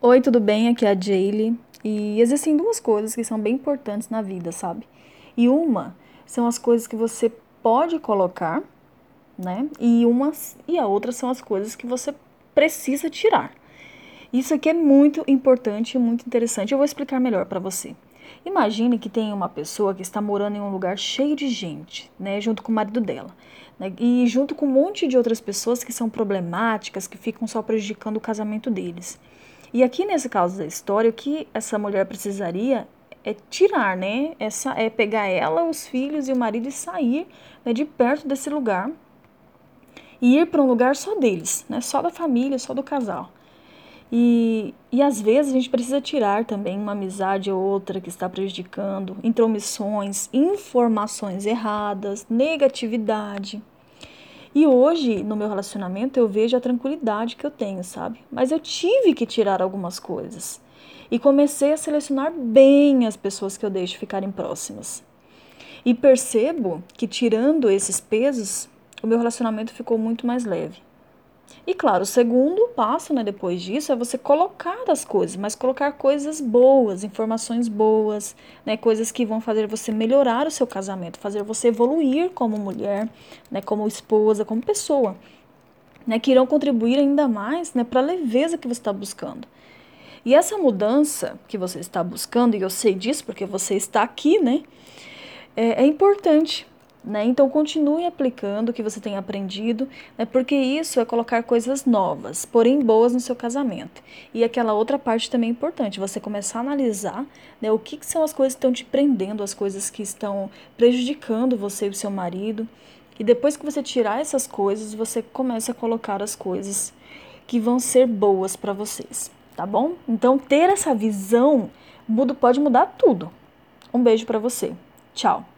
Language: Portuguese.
Oi, tudo bem? Aqui é a Jaylee. E existem duas coisas que são bem importantes na vida, sabe? E uma são as coisas que você pode colocar, né? E umas e a outra são as coisas que você precisa tirar. Isso aqui é muito importante e muito interessante. Eu vou explicar melhor para você. Imagine que tem uma pessoa que está morando em um lugar cheio de gente, né, junto com o marido dela, né, e junto com um monte de outras pessoas que são problemáticas, que ficam só prejudicando o casamento deles. E aqui nesse caso da história, o que essa mulher precisaria é tirar, né? Essa é pegar ela, os filhos e o marido e sair né, de perto desse lugar e ir para um lugar só deles, né? Só da família, só do casal. E, e às vezes a gente precisa tirar também uma amizade ou outra que está prejudicando, intromissões, informações erradas, negatividade. E hoje, no meu relacionamento, eu vejo a tranquilidade que eu tenho, sabe? Mas eu tive que tirar algumas coisas. E comecei a selecionar bem as pessoas que eu deixo ficarem próximas. E percebo que, tirando esses pesos, o meu relacionamento ficou muito mais leve. E claro, o segundo passo, né, depois disso, é você colocar as coisas, mas colocar coisas boas, informações boas, né, coisas que vão fazer você melhorar o seu casamento, fazer você evoluir como mulher, né, como esposa, como pessoa, né, que irão contribuir ainda mais, né, para a leveza que você está buscando. E essa mudança que você está buscando, e eu sei disso porque você está aqui, né, é, é importante né? Então continue aplicando o que você tem aprendido, né? porque isso é colocar coisas novas, porém boas no seu casamento. E aquela outra parte também é importante, você começar a analisar né, o que, que são as coisas que estão te prendendo, as coisas que estão prejudicando você e o seu marido. E depois que você tirar essas coisas, você começa a colocar as coisas que vão ser boas para vocês, tá bom? Então ter essa visão pode mudar tudo. Um beijo para você. Tchau.